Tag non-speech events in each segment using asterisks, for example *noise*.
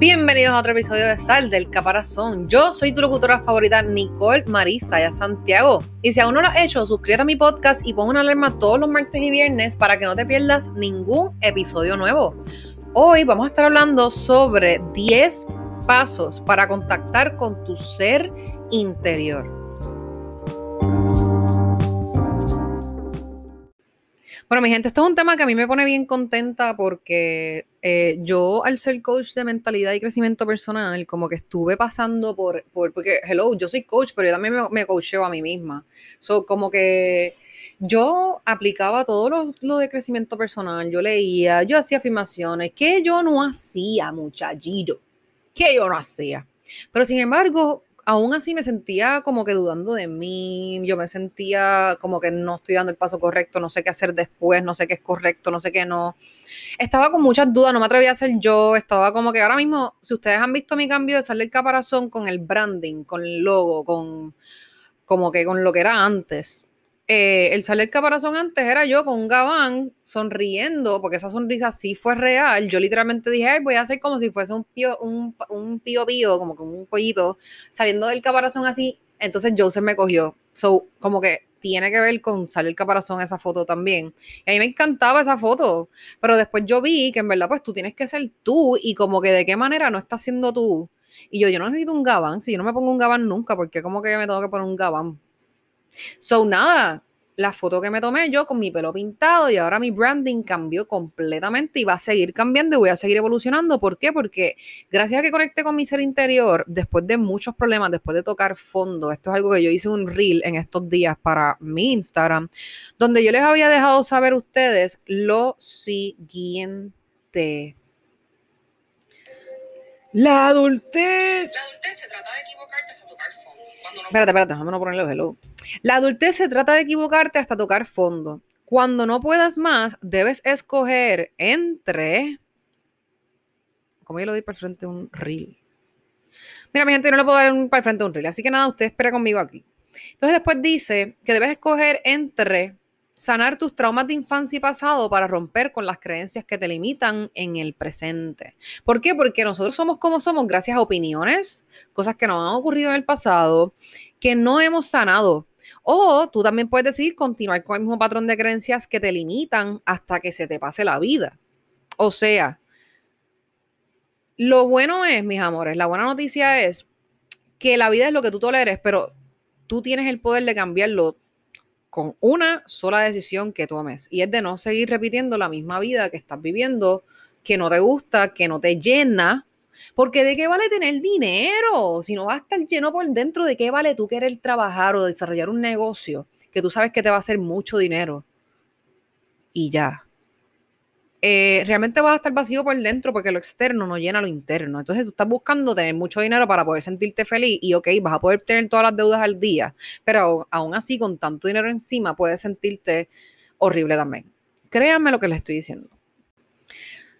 Bienvenidos a otro episodio de Sal del Caparazón. Yo soy tu locutora favorita, Nicole Marisa Santiago. Y si aún no lo has hecho, suscríbete a mi podcast y pon una alarma todos los martes y viernes para que no te pierdas ningún episodio nuevo. Hoy vamos a estar hablando sobre 10 pasos para contactar con tu ser interior. Bueno, mi gente, esto es un tema que a mí me pone bien contenta porque eh, yo, al ser coach de mentalidad y crecimiento personal, como que estuve pasando por, por porque, hello, yo soy coach, pero yo también me, me coacheo a mí misma. So, como que yo aplicaba todo lo, lo, de crecimiento personal, yo leía, yo hacía afirmaciones, que yo no hacía, muchachito, que yo no hacía. Pero sin embargo, aún así me sentía como que dudando de mí, yo me sentía como que no estoy dando el paso correcto, no sé qué hacer después, no sé qué es correcto, no sé qué no. Estaba con muchas dudas, no me atrevía a ser yo, estaba como que ahora mismo, si ustedes han visto mi cambio de salir el caparazón con el branding, con el logo, con como que con lo que era antes, eh, el salir caparazón antes era yo con un gabán sonriendo, porque esa sonrisa sí fue real. Yo literalmente dije, voy a hacer como si fuese un pío, un, un pío como con un pollito, saliendo del caparazón así. Entonces Joseph me cogió. So, como que tiene que ver con salir caparazón esa foto también. Y a mí me encantaba esa foto, pero después yo vi que en verdad, pues tú tienes que ser tú y como que de qué manera no estás siendo tú. Y yo, yo no necesito un gabán, si yo no me pongo un gabán nunca, porque como que me tengo que poner un gabán So, nada, la foto que me tomé yo con mi pelo pintado y ahora mi branding cambió completamente y va a seguir cambiando y voy a seguir evolucionando. ¿Por qué? Porque gracias a que conecté con mi ser interior, después de muchos problemas, después de tocar fondo, esto es algo que yo hice un reel en estos días para mi Instagram, donde yo les había dejado saber a ustedes lo siguiente. La adultez. La adultez se trata de equivocarte hasta tocar. Espérate, espérate, déjame no ponerle hello. La adultez se trata de equivocarte hasta tocar fondo. Cuando no puedas más, debes escoger entre. Como yo lo di para el frente un reel. Mira, mi gente, no le puedo dar un para el frente un reel. Así que nada, usted espera conmigo aquí. Entonces, después dice que debes escoger entre sanar tus traumas de infancia y pasado para romper con las creencias que te limitan en el presente. ¿Por qué? Porque nosotros somos como somos gracias a opiniones, cosas que nos han ocurrido en el pasado, que no hemos sanado. O tú también puedes decidir continuar con el mismo patrón de creencias que te limitan hasta que se te pase la vida. O sea, lo bueno es, mis amores, la buena noticia es que la vida es lo que tú toleres, pero tú tienes el poder de cambiarlo con una sola decisión que tomes y es de no seguir repitiendo la misma vida que estás viviendo, que no te gusta, que no te llena, porque de qué vale tener dinero si no va a estar lleno por dentro, de qué vale tú querer trabajar o desarrollar un negocio que tú sabes que te va a hacer mucho dinero y ya. Eh, realmente vas a estar vacío por dentro porque lo externo no llena lo interno. Entonces tú estás buscando tener mucho dinero para poder sentirte feliz y ok, vas a poder tener todas las deudas al día, pero aún así con tanto dinero encima puedes sentirte horrible también. Créanme lo que les estoy diciendo.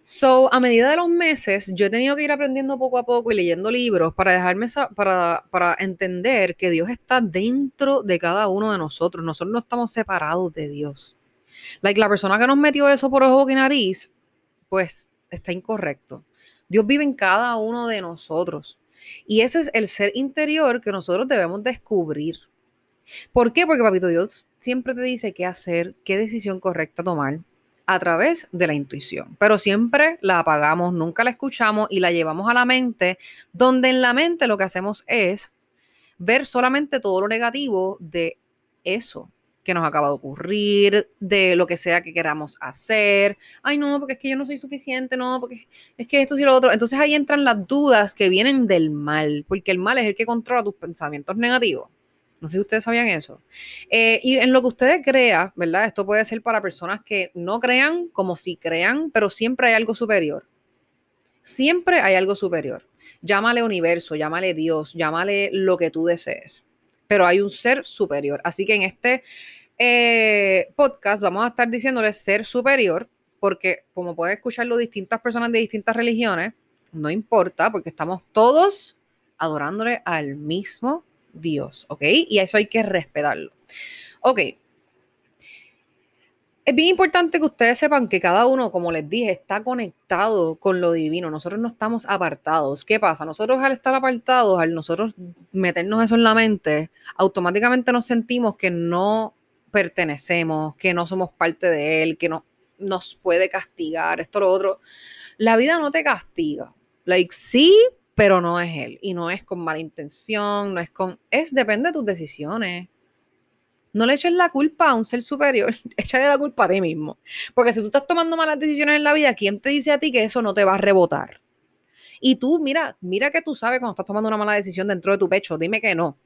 So, a medida de los meses, yo he tenido que ir aprendiendo poco a poco y leyendo libros para dejarme para, para entender que Dios está dentro de cada uno de nosotros. Nosotros no estamos separados de Dios. Like, la persona que nos metió eso por ojo y nariz, pues está incorrecto. Dios vive en cada uno de nosotros. Y ese es el ser interior que nosotros debemos descubrir. ¿Por qué? Porque Papito Dios siempre te dice qué hacer, qué decisión correcta tomar a través de la intuición. Pero siempre la apagamos, nunca la escuchamos y la llevamos a la mente, donde en la mente lo que hacemos es ver solamente todo lo negativo de eso que nos acaba de ocurrir, de lo que sea que queramos hacer. Ay, no, porque es que yo no soy suficiente, no, porque es que esto y lo otro. Entonces ahí entran las dudas que vienen del mal, porque el mal es el que controla tus pensamientos negativos. No sé si ustedes sabían eso. Eh, y en lo que ustedes crean, ¿verdad? Esto puede ser para personas que no crean como si crean, pero siempre hay algo superior. Siempre hay algo superior. Llámale universo, llámale Dios, llámale lo que tú desees pero hay un ser superior. Así que en este eh, podcast vamos a estar diciéndole ser superior, porque como pueden escucharlo distintas personas de distintas religiones, no importa, porque estamos todos adorándole al mismo Dios, ¿ok? Y eso hay que respetarlo. Ok. Es bien importante que ustedes sepan que cada uno, como les dije, está conectado con lo divino. Nosotros no estamos apartados. ¿Qué pasa? Nosotros al estar apartados, al nosotros meternos eso en la mente, automáticamente nos sentimos que no pertenecemos, que no somos parte de él, que no nos puede castigar, esto, lo otro. La vida no te castiga. Like, sí, pero no es él. Y no es con mala intención, no es con. Es depende de tus decisiones. No le eches la culpa a un ser superior, *laughs* échale la culpa a ti mismo. Porque si tú estás tomando malas decisiones en la vida, ¿quién te dice a ti que eso no te va a rebotar? Y tú, mira, mira que tú sabes cuando estás tomando una mala decisión dentro de tu pecho, dime que no.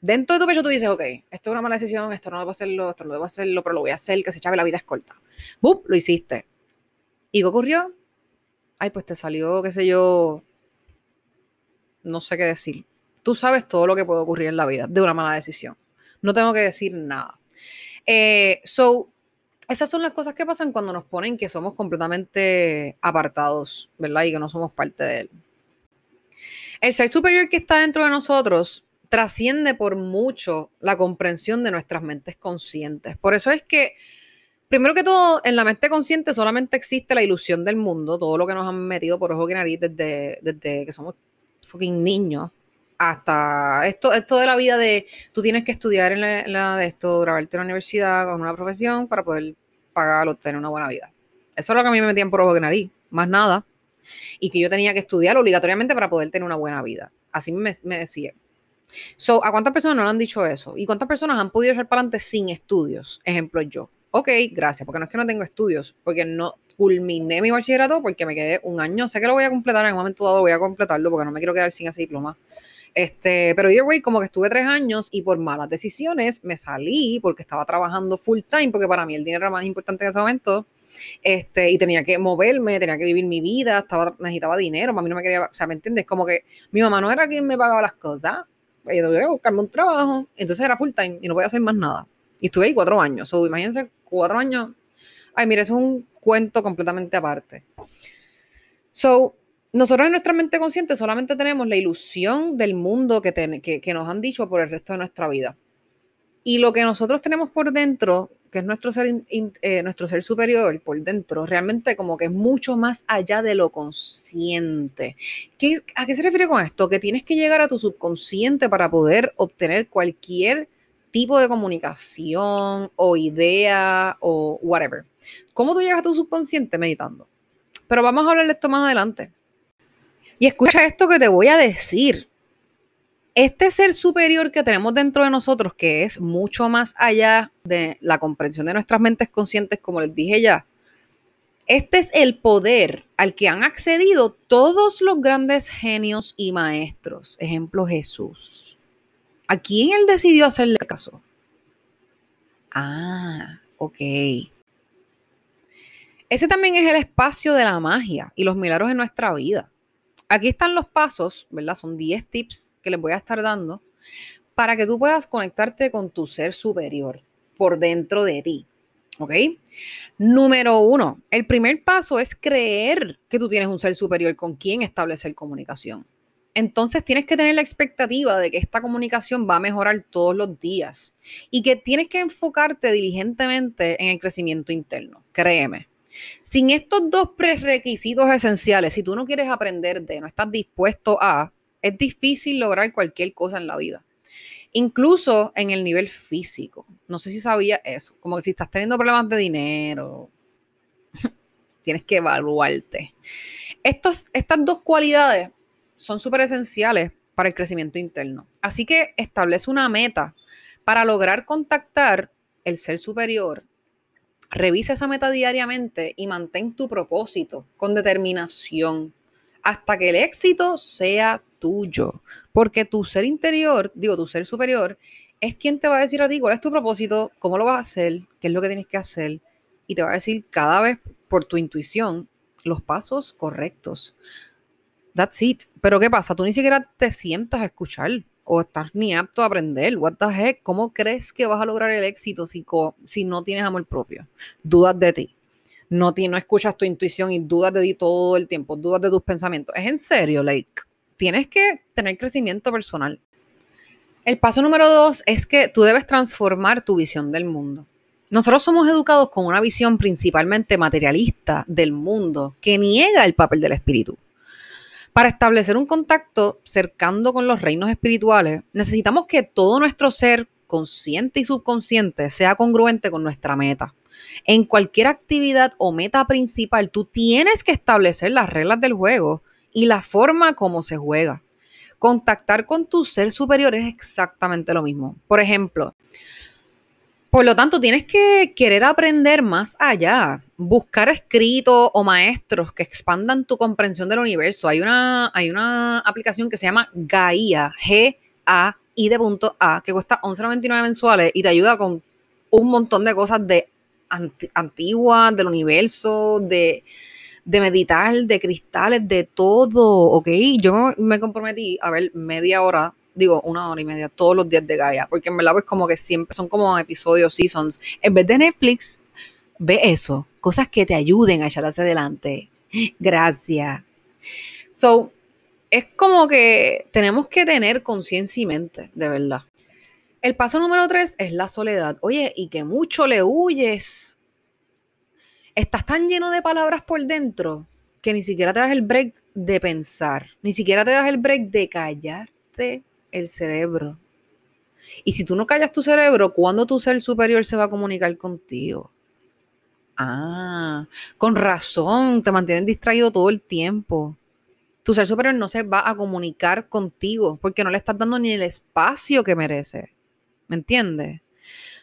Dentro de tu pecho tú dices, ok, esto es una mala decisión, esto no debo hacerlo, esto no debo hacerlo, pero lo voy a hacer, que se chave, la vida es corta. ¡Bum! Lo hiciste. ¿Y qué ocurrió? Ay, pues te salió, qué sé yo, no sé qué decir. Tú sabes todo lo que puede ocurrir en la vida de una mala decisión. No tengo que decir nada. Eh, so, esas son las cosas que pasan cuando nos ponen que somos completamente apartados, ¿verdad? Y que no somos parte de él. El ser superior que está dentro de nosotros trasciende por mucho la comprensión de nuestras mentes conscientes. Por eso es que, primero que todo, en la mente consciente solamente existe la ilusión del mundo, todo lo que nos han metido por ojo y nariz desde, desde que somos fucking niños, hasta esto, esto de la vida de tú tienes que estudiar en la, de esto, grabarte en la universidad con una profesión para poder pagar o tener una buena vida. Eso es lo que a mí me metían por ojo de nariz, más nada. Y que yo tenía que estudiar obligatoriamente para poder tener una buena vida. Así me, me decían. So, ¿a cuántas personas no le han dicho eso? ¿Y cuántas personas han podido echar para adelante sin estudios? Ejemplo, yo. Ok, gracias, porque no es que no tengo estudios, porque no culminé mi bachillerato porque me quedé un año. Sé que lo voy a completar en un momento dado, voy a completarlo porque no me quiero quedar sin ese diploma. Este, pero either way, como que estuve tres años y por malas decisiones me salí porque estaba trabajando full time, porque para mí el dinero era más importante en ese momento. Este, y tenía que moverme, tenía que vivir mi vida, estaba, necesitaba dinero, mí no me quería, o sea, ¿me entiendes? Como que mi mamá no era quien me pagaba las cosas, yo tuve que buscarme un trabajo, entonces era full time y no podía hacer más nada. Y estuve ahí cuatro años, o imagínense, cuatro años. Ay, mire, eso es un cuento completamente aparte. So, nosotros en nuestra mente consciente solamente tenemos la ilusión del mundo que, nos han dicho por el resto de nuestra vida. Y lo que nosotros tenemos por dentro, que es nuestro ser, eh, nuestro ser superior por dentro, realmente como que es mucho más allá de lo consciente. ¿Qué, ¿A qué se refiere con esto? Que tienes que llegar a tu subconsciente para poder obtener cualquier tipo de comunicación o idea o whatever. ¿Cómo tú llegas a tu subconsciente meditando? Pero vamos a hablar de esto más adelante. Y escucha esto que te voy a decir. Este ser superior que tenemos dentro de nosotros, que es mucho más allá de la comprensión de nuestras mentes conscientes, como les dije ya, este es el poder al que han accedido todos los grandes genios y maestros. Ejemplo Jesús. ¿A quién él decidió hacerle caso? Ah, ok. Ese también es el espacio de la magia y los milagros en nuestra vida. Aquí están los pasos, ¿verdad? Son 10 tips que les voy a estar dando para que tú puedas conectarte con tu ser superior por dentro de ti. ¿Ok? Número uno, el primer paso es creer que tú tienes un ser superior con quien establecer comunicación. Entonces tienes que tener la expectativa de que esta comunicación va a mejorar todos los días y que tienes que enfocarte diligentemente en el crecimiento interno. Créeme, sin estos dos prerequisitos esenciales, si tú no quieres aprender de, no estás dispuesto a, es difícil lograr cualquier cosa en la vida. Incluso en el nivel físico. No sé si sabía eso. Como que si estás teniendo problemas de dinero, *laughs* tienes que evaluarte. Estos, estas dos cualidades son súper esenciales para el crecimiento interno. Así que establece una meta para lograr contactar el ser superior Revisa esa meta diariamente y mantén tu propósito con determinación hasta que el éxito sea tuyo. Porque tu ser interior, digo, tu ser superior, es quien te va a decir a ti cuál es tu propósito, cómo lo vas a hacer, qué es lo que tienes que hacer. Y te va a decir cada vez por tu intuición los pasos correctos. That's it. Pero ¿qué pasa? Tú ni siquiera te sientas a escuchar o estás ni apto a aprender. What the heck? ¿Cómo crees que vas a lograr el éxito si, si no tienes amor propio? Dudas de ti. No, escuchas tu intuición y dudas de ti todo el tiempo, dudas de tus pensamientos. Es en serio, like, tienes que tener crecimiento personal. El paso número dos es que tú debes transformar tu visión del mundo. Nosotros somos educados con una visión principalmente materialista del mundo que niega el papel del espíritu. Para establecer un contacto cercano con los reinos espirituales, necesitamos que todo nuestro ser, consciente y subconsciente, sea congruente con nuestra meta. En cualquier actividad o meta principal, tú tienes que establecer las reglas del juego y la forma como se juega. Contactar con tu ser superior es exactamente lo mismo. Por ejemplo, por lo tanto, tienes que querer aprender más allá, buscar escritos o maestros que expandan tu comprensión del universo. Hay una, hay una aplicación que se llama Gaia, G-A-I de punto A, que cuesta 11.99 mensuales y te ayuda con un montón de cosas de antiguas, del universo, de, de meditar, de cristales, de todo, ¿ok? Yo me comprometí a ver media hora digo, una hora y media todos los días de Gaia, porque en verdad pues como que siempre son como episodios, seasons. En vez de Netflix, ve eso, cosas que te ayuden a echar hacia adelante. Gracias. So, es como que tenemos que tener conciencia y mente, de verdad. El paso número tres es la soledad. Oye, y que mucho le huyes. Estás tan lleno de palabras por dentro que ni siquiera te das el break de pensar, ni siquiera te das el break de callarte el cerebro. Y si tú no callas tu cerebro, ¿cuándo tu ser superior se va a comunicar contigo? Ah, con razón, te mantienen distraído todo el tiempo. Tu ser superior no se va a comunicar contigo porque no le estás dando ni el espacio que merece. ¿Me entiendes?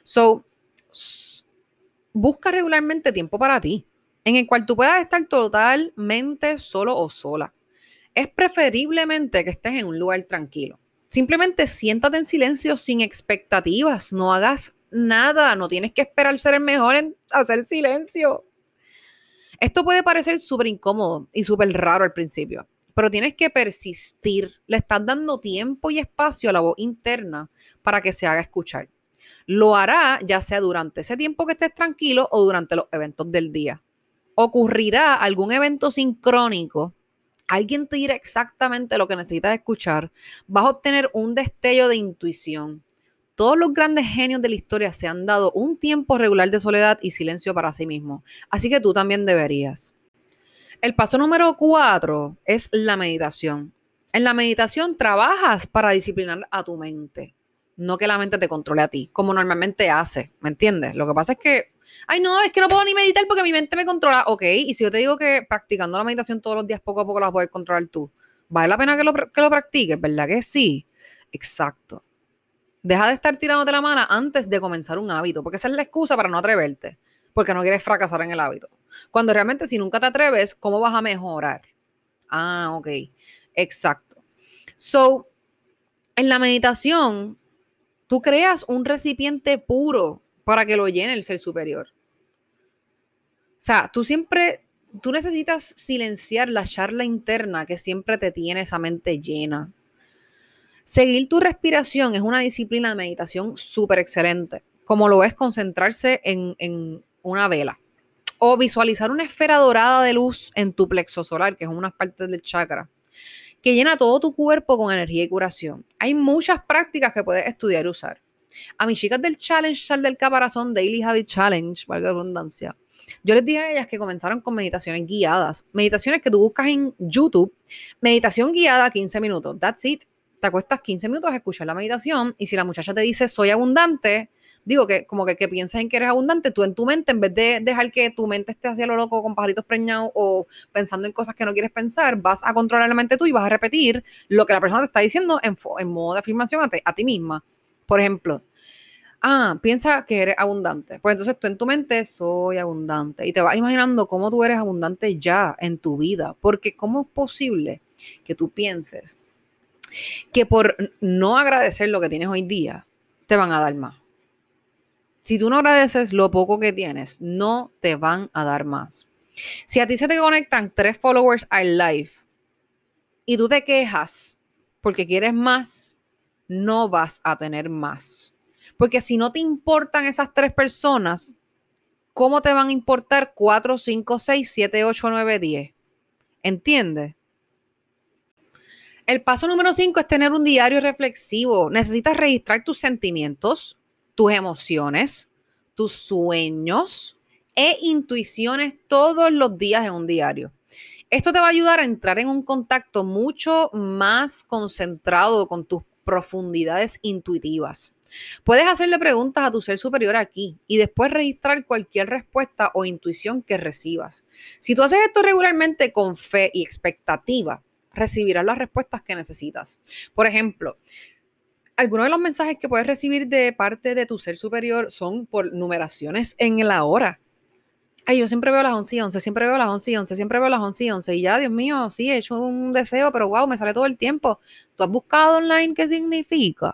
So, busca regularmente tiempo para ti, en el cual tú puedas estar totalmente solo o sola. Es preferiblemente que estés en un lugar tranquilo. Simplemente siéntate en silencio sin expectativas, no hagas nada, no tienes que esperar ser el mejor en hacer silencio. Esto puede parecer súper incómodo y súper raro al principio, pero tienes que persistir. Le estás dando tiempo y espacio a la voz interna para que se haga escuchar. Lo hará ya sea durante ese tiempo que estés tranquilo o durante los eventos del día. Ocurrirá algún evento sincrónico alguien te dirá exactamente lo que necesitas escuchar, vas a obtener un destello de intuición. Todos los grandes genios de la historia se han dado un tiempo regular de soledad y silencio para sí mismos, así que tú también deberías. El paso número cuatro es la meditación. En la meditación trabajas para disciplinar a tu mente, no que la mente te controle a ti, como normalmente hace, ¿me entiendes? Lo que pasa es que ay, no, es que no puedo ni meditar porque mi mente me controla. Ok, y si yo te digo que practicando la meditación todos los días, poco a poco la poder controlar tú, ¿vale la pena que lo, que lo practiques? ¿Verdad que sí? Exacto. Deja de estar tirándote la mano antes de comenzar un hábito, porque esa es la excusa para no atreverte, porque no quieres fracasar en el hábito. Cuando realmente si nunca te atreves, ¿cómo vas a mejorar? Ah, ok. Exacto. So, en la meditación, tú creas un recipiente puro para que lo llene el ser superior. O sea, tú siempre, tú necesitas silenciar la charla interna que siempre te tiene esa mente llena. Seguir tu respiración es una disciplina de meditación súper excelente, como lo es concentrarse en, en una vela o visualizar una esfera dorada de luz en tu plexo solar, que es una parte del chakra, que llena todo tu cuerpo con energía y curación. Hay muchas prácticas que puedes estudiar y usar. A mis chicas del Challenge Sal del Caparazón Daily Habit Challenge, valga la redundancia, yo les dije a ellas que comenzaron con meditaciones guiadas. Meditaciones que tú buscas en YouTube. Meditación guiada 15 minutos. That's it. Te acuestas 15 minutos a escuchar la meditación y si la muchacha te dice soy abundante, digo que como que, que en que eres abundante, tú en tu mente, en vez de dejar que tu mente esté hacia lo loco con pajaritos preñados o pensando en cosas que no quieres pensar, vas a controlar la mente tú y vas a repetir lo que la persona te está diciendo en, en modo de afirmación a, a ti misma. Por ejemplo, ah, piensa que eres abundante. Pues entonces tú en tu mente soy abundante y te vas imaginando cómo tú eres abundante ya en tu vida. Porque ¿cómo es posible que tú pienses que por no agradecer lo que tienes hoy día, te van a dar más? Si tú no agradeces lo poco que tienes, no te van a dar más. Si a ti se te conectan tres followers al live y tú te quejas porque quieres más, no vas a tener más. Porque si no te importan esas tres personas, ¿cómo te van a importar 4, 5, 6, 7, 8, 9, 10? ¿Entiendes? El paso número 5 es tener un diario reflexivo. Necesitas registrar tus sentimientos, tus emociones, tus sueños e intuiciones todos los días en un diario. Esto te va a ayudar a entrar en un contacto mucho más concentrado con tus profundidades intuitivas. Puedes hacerle preguntas a tu ser superior aquí y después registrar cualquier respuesta o intuición que recibas. Si tú haces esto regularmente con fe y expectativa, recibirás las respuestas que necesitas. Por ejemplo, algunos de los mensajes que puedes recibir de parte de tu ser superior son por numeraciones en la hora. Ay, yo siempre veo las 11 y 11, siempre veo las 11 y 11, siempre veo las 11 y 11. Y ya, Dios mío, sí, he hecho un deseo, pero wow, me sale todo el tiempo. ¿Tú has buscado online qué significa?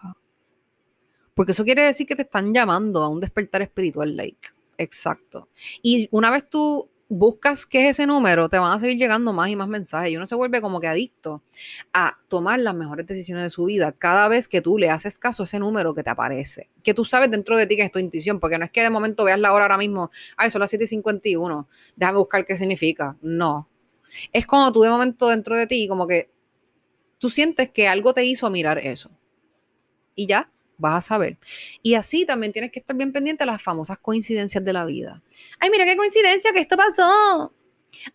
Porque eso quiere decir que te están llamando a un despertar espiritual, like. Exacto. Y una vez tú buscas qué es ese número, te van a seguir llegando más y más mensajes y uno se vuelve como que adicto a tomar las mejores decisiones de su vida cada vez que tú le haces caso a ese número que te aparece, que tú sabes dentro de ti que es tu intuición, porque no es que de momento veas la hora ahora mismo, ay, son las 7 y 51, déjame buscar qué significa. No. Es cuando tú de momento dentro de ti como que tú sientes que algo te hizo mirar eso. Y ya, vas a saber. Y así también tienes que estar bien pendiente de las famosas coincidencias de la vida. Ay, mira qué coincidencia que esto pasó.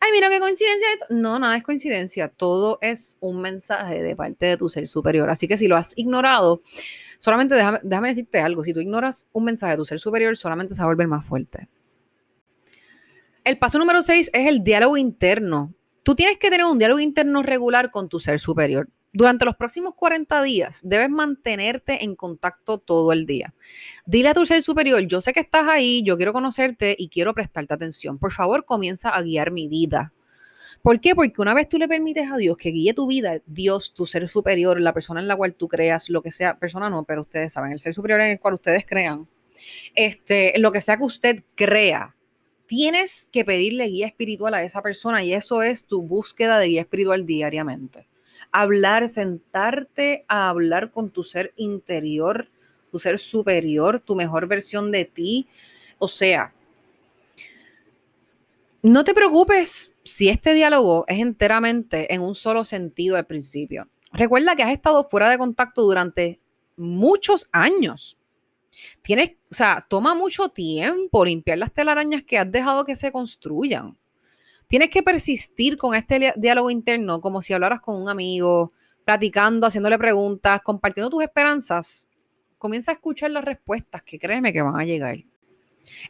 Ay, mira qué coincidencia. Esto. No, nada es coincidencia. Todo es un mensaje de parte de tu ser superior. Así que si lo has ignorado, solamente déjame, déjame decirte algo. Si tú ignoras un mensaje de tu ser superior, solamente se va a volver más fuerte. El paso número 6 es el diálogo interno. Tú tienes que tener un diálogo interno regular con tu ser superior. Durante los próximos 40 días debes mantenerte en contacto todo el día. Dile a tu ser superior, yo sé que estás ahí, yo quiero conocerte y quiero prestarte atención. Por favor, comienza a guiar mi vida. ¿Por qué? Porque una vez tú le permites a Dios que guíe tu vida, Dios, tu ser superior, la persona en la cual tú creas, lo que sea, persona no, pero ustedes saben, el ser superior en el cual ustedes crean, este, lo que sea que usted crea, tienes que pedirle guía espiritual a esa persona y eso es tu búsqueda de guía espiritual diariamente hablar, sentarte a hablar con tu ser interior, tu ser superior, tu mejor versión de ti. O sea, no te preocupes si este diálogo es enteramente en un solo sentido al principio. Recuerda que has estado fuera de contacto durante muchos años. Tienes, o sea, toma mucho tiempo limpiar las telarañas que has dejado que se construyan. Tienes que persistir con este diálogo interno como si hablaras con un amigo, platicando, haciéndole preguntas, compartiendo tus esperanzas. Comienza a escuchar las respuestas que créeme que van a llegar.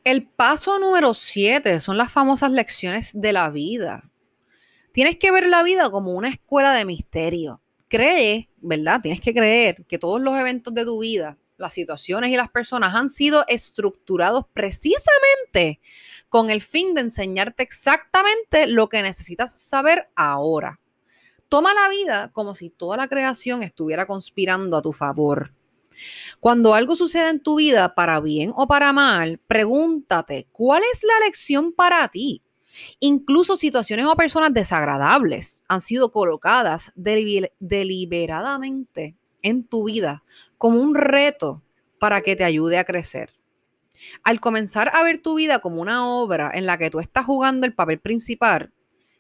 El paso número siete son las famosas lecciones de la vida. Tienes que ver la vida como una escuela de misterio. Crees, ¿verdad? Tienes que creer que todos los eventos de tu vida, las situaciones y las personas han sido estructurados precisamente con el fin de enseñarte exactamente lo que necesitas saber ahora. Toma la vida como si toda la creación estuviera conspirando a tu favor. Cuando algo sucede en tu vida, para bien o para mal, pregúntate, ¿cuál es la lección para ti? Incluso situaciones o personas desagradables han sido colocadas deliberadamente en tu vida como un reto para que te ayude a crecer. Al comenzar a ver tu vida como una obra en la que tú estás jugando el papel principal,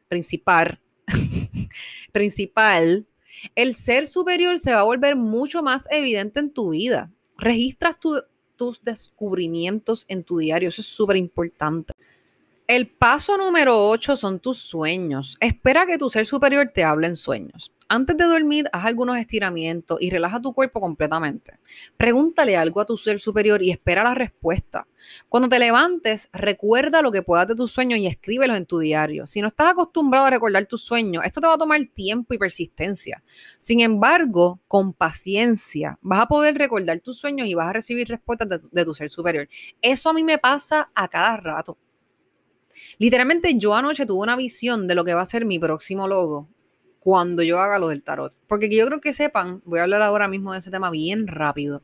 principal, *laughs* principal, el ser superior se va a volver mucho más evidente en tu vida. Registras tus descubrimientos en tu diario, eso es súper importante. El paso número 8 son tus sueños. Espera que tu ser superior te hable en sueños. Antes de dormir, haz algunos estiramientos y relaja tu cuerpo completamente. Pregúntale algo a tu ser superior y espera la respuesta. Cuando te levantes, recuerda lo que puedas de tus sueños y escríbelos en tu diario. Si no estás acostumbrado a recordar tus sueños, esto te va a tomar tiempo y persistencia. Sin embargo, con paciencia, vas a poder recordar tus sueños y vas a recibir respuestas de tu ser superior. Eso a mí me pasa a cada rato. Literalmente yo anoche tuve una visión de lo que va a ser mi próximo logo cuando yo haga lo del tarot. Porque yo creo que sepan, voy a hablar ahora mismo de ese tema bien rápido.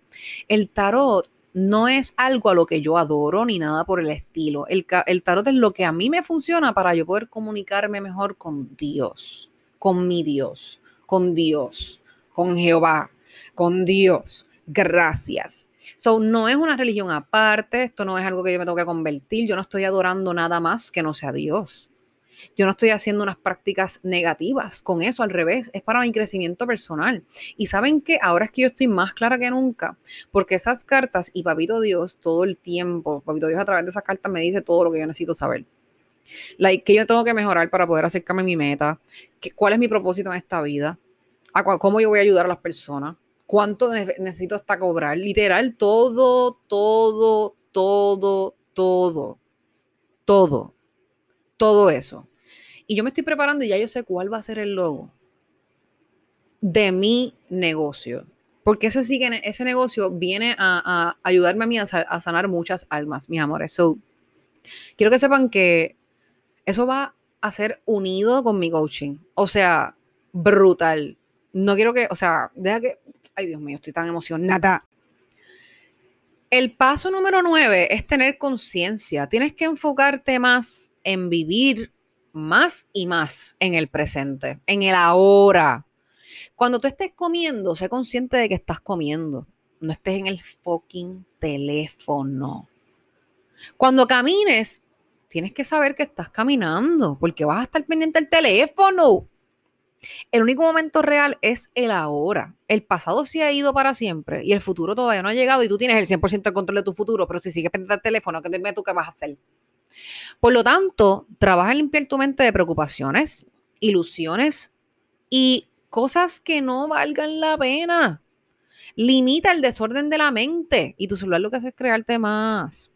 El tarot no es algo a lo que yo adoro ni nada por el estilo. El, el, tarot es lo que a mí me funciona para yo poder comunicarme mejor con Dios, con mi Dios, con Dios, con Jehová, con Dios. Gracias. So, no es una religión aparte, esto no es algo que yo me tengo que convertir, yo no estoy adorando nada más que no sea Dios. Yo no estoy haciendo unas prácticas negativas con eso, al revés, es para mi crecimiento personal. Y saben que ahora es que yo estoy más clara que nunca, porque esas cartas y Papito Dios todo el tiempo, Papito Dios a través de esas cartas me dice todo lo que yo necesito saber. Like, que yo tengo que mejorar para poder acercarme a mi meta, que, cuál es mi propósito en esta vida, a cómo yo voy a ayudar a las personas, cuánto necesito hasta cobrar, literal, todo, todo, todo, todo, todo, todo eso. Y yo me estoy preparando y ya yo sé cuál va a ser el logo de mi negocio. Porque ese, sí ese negocio viene a, ayudarme a mí a, sanar muchas almas, mis amores. So, quiero que sepan que eso va a ser unido con mi coaching. O sea, brutal. No quiero que, o sea, deja que, ay Dios mío, estoy tan emocionada. El paso número nueve es tener conciencia. Tienes que enfocarte más en vivir más y más en el presente, en el ahora. Cuando tú estés comiendo, sé consciente de que estás comiendo. No estés en el fucking teléfono. Cuando camines, tienes que saber que estás caminando, porque vas a estar pendiente del teléfono. El único momento real es el ahora. El pasado se ha ido para siempre y el futuro todavía no ha llegado y tú tienes el 100% de control de tu futuro, pero si sigues pendiente del teléfono, ¿qué dime tú qué vas a hacer? Por lo tanto, trabaja en limpiar tu mente de preocupaciones, ilusiones y cosas que no valgan la pena. Limita el desorden de la mente y tu celular lo que hace es crearte más.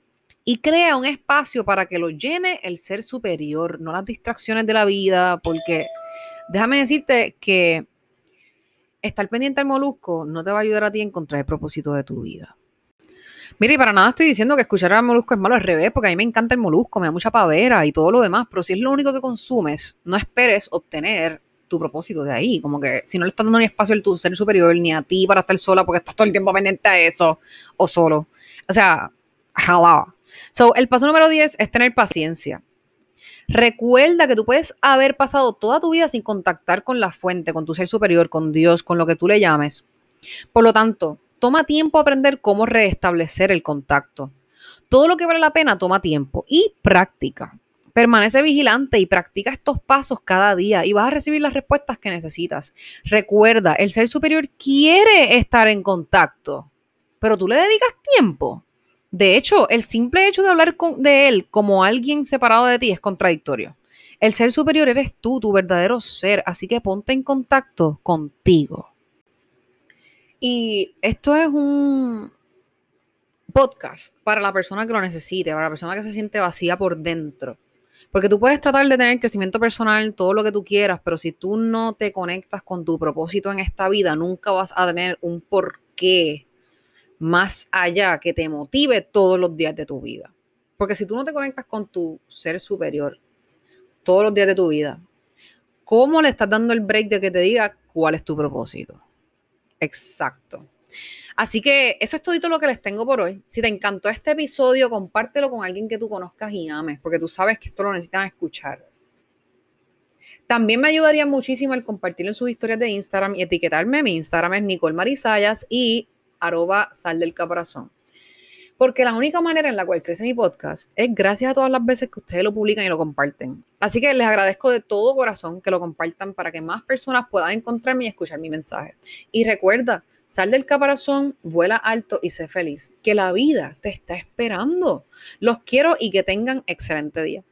Y crea un espacio para que lo llene el ser superior, no las distracciones de la vida, porque déjame decirte que estar pendiente al molusco no te va a ayudar a ti a encontrar el propósito de tu vida. Mire, y para nada estoy diciendo que escuchar al molusco es malo al revés, porque a mí me encanta el molusco, me da mucha pavera y todo lo demás, pero si es lo único que consumes, no esperes obtener tu propósito de ahí. Como que si no le estás dando ni espacio al tu ser superior, ni a ti para estar sola, porque estás todo el tiempo pendiente a eso, o solo. O sea, hello. So, el paso número 10 es tener paciencia. Recuerda que tú puedes haber pasado toda tu vida sin contactar con la fuente, con tu ser superior, con Dios, con lo que tú le llames. Por lo tanto, toma tiempo aprender cómo restablecer el contacto. Todo lo que vale la pena toma tiempo y práctica. Permanece vigilante y practica estos pasos cada día y vas a recibir las respuestas que necesitas. Recuerda, el ser superior quiere estar en contacto, pero tú le dedicas tiempo. De hecho, el simple hecho de hablar de él como alguien separado de ti es contradictorio. El ser superior eres tú, tu verdadero ser, así que ponte en contacto contigo. Y esto es un podcast para la persona que lo necesite, para la persona que se siente vacía por dentro. Porque tú puedes tratar de tener crecimiento personal, todo lo que tú quieras, pero si tú no te conectas con tu propósito en esta vida, nunca vas a tener un porqué más allá que te motive todos los días de tu vida. Porque si tú no te conectas con tu ser superior todos los días de tu vida, ¿cómo le estás dando el break de que te diga cuál es tu propósito? Exacto. Así que eso es todo lo que les tengo por hoy. Si te encantó este episodio, compártelo con alguien que tú conozcas y ames, porque tú sabes que esto lo necesitan escuchar. También me ayudaría muchísimo el compartirlo en sus historias de Instagram y etiquetarme. Mi Instagram es Nicole Marisayas y arroba sal del caparazón. Porque la única manera en la cual crece mi podcast es gracias a todas las veces que ustedes lo publican y lo comparten. Así que les agradezco de todo corazón que lo compartan para que más personas puedan encontrarme y escuchar mi mensaje. Y recuerda, sal del caparazón, vuela alto y sé feliz. Que la vida te está esperando. Los quiero y que tengan excelente día.